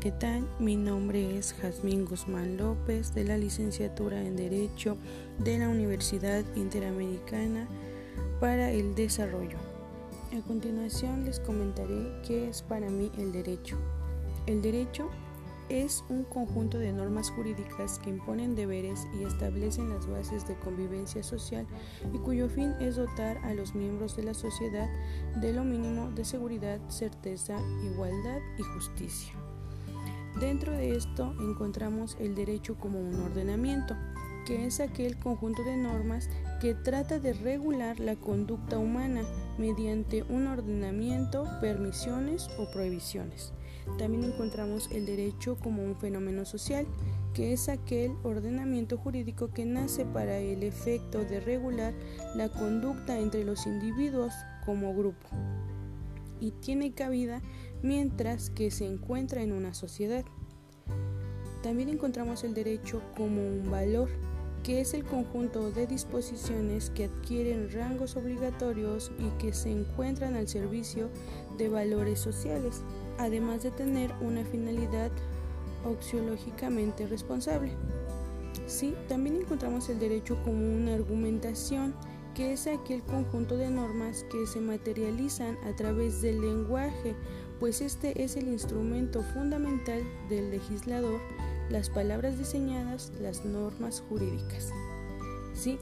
¿qué tal? Mi nombre es Jazmín Guzmán López de la licenciatura en Derecho de la Universidad Interamericana para el Desarrollo. A continuación les comentaré qué es para mí el derecho. El derecho es un conjunto de normas jurídicas que imponen deberes y establecen las bases de convivencia social y cuyo fin es dotar a los miembros de la sociedad de lo mínimo de seguridad, certeza, igualdad y justicia. Dentro de esto encontramos el derecho como un ordenamiento, que es aquel conjunto de normas que trata de regular la conducta humana mediante un ordenamiento, permisiones o prohibiciones. También encontramos el derecho como un fenómeno social, que es aquel ordenamiento jurídico que nace para el efecto de regular la conducta entre los individuos como grupo y tiene cabida mientras que se encuentra en una sociedad. También encontramos el derecho como un valor, que es el conjunto de disposiciones que adquieren rangos obligatorios y que se encuentran al servicio de valores sociales, además de tener una finalidad oxiológicamente responsable. Sí, también encontramos el derecho como una argumentación, que es aquel conjunto de normas que se materializan a través del lenguaje, pues este es el instrumento fundamental del legislador las palabras diseñadas, las normas jurídicas. ¿Sí?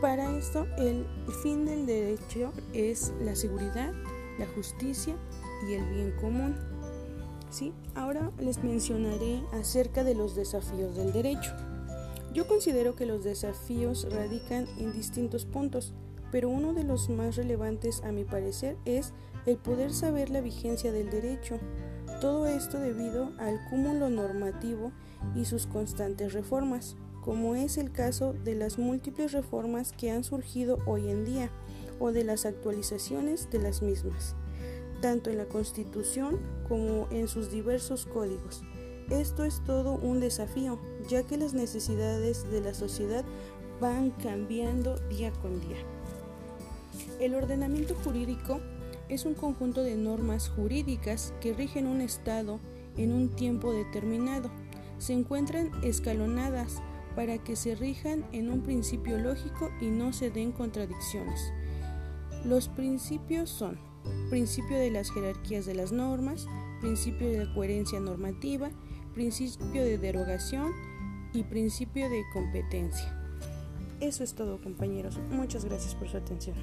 Para esto, el fin del derecho es la seguridad, la justicia y el bien común. ¿Sí? Ahora les mencionaré acerca de los desafíos del derecho. Yo considero que los desafíos radican en distintos puntos, pero uno de los más relevantes a mi parecer es el poder saber la vigencia del derecho, todo esto debido al cúmulo normativo y sus constantes reformas, como es el caso de las múltiples reformas que han surgido hoy en día o de las actualizaciones de las mismas, tanto en la Constitución como en sus diversos códigos. Esto es todo un desafío, ya que las necesidades de la sociedad van cambiando día con día. El ordenamiento jurídico es un conjunto de normas jurídicas que rigen un Estado en un tiempo determinado. Se encuentran escalonadas para que se rijan en un principio lógico y no se den contradicciones. Los principios son principio de las jerarquías de las normas, principio de coherencia normativa, principio de derogación y principio de competencia. Eso es todo compañeros. Muchas gracias por su atención.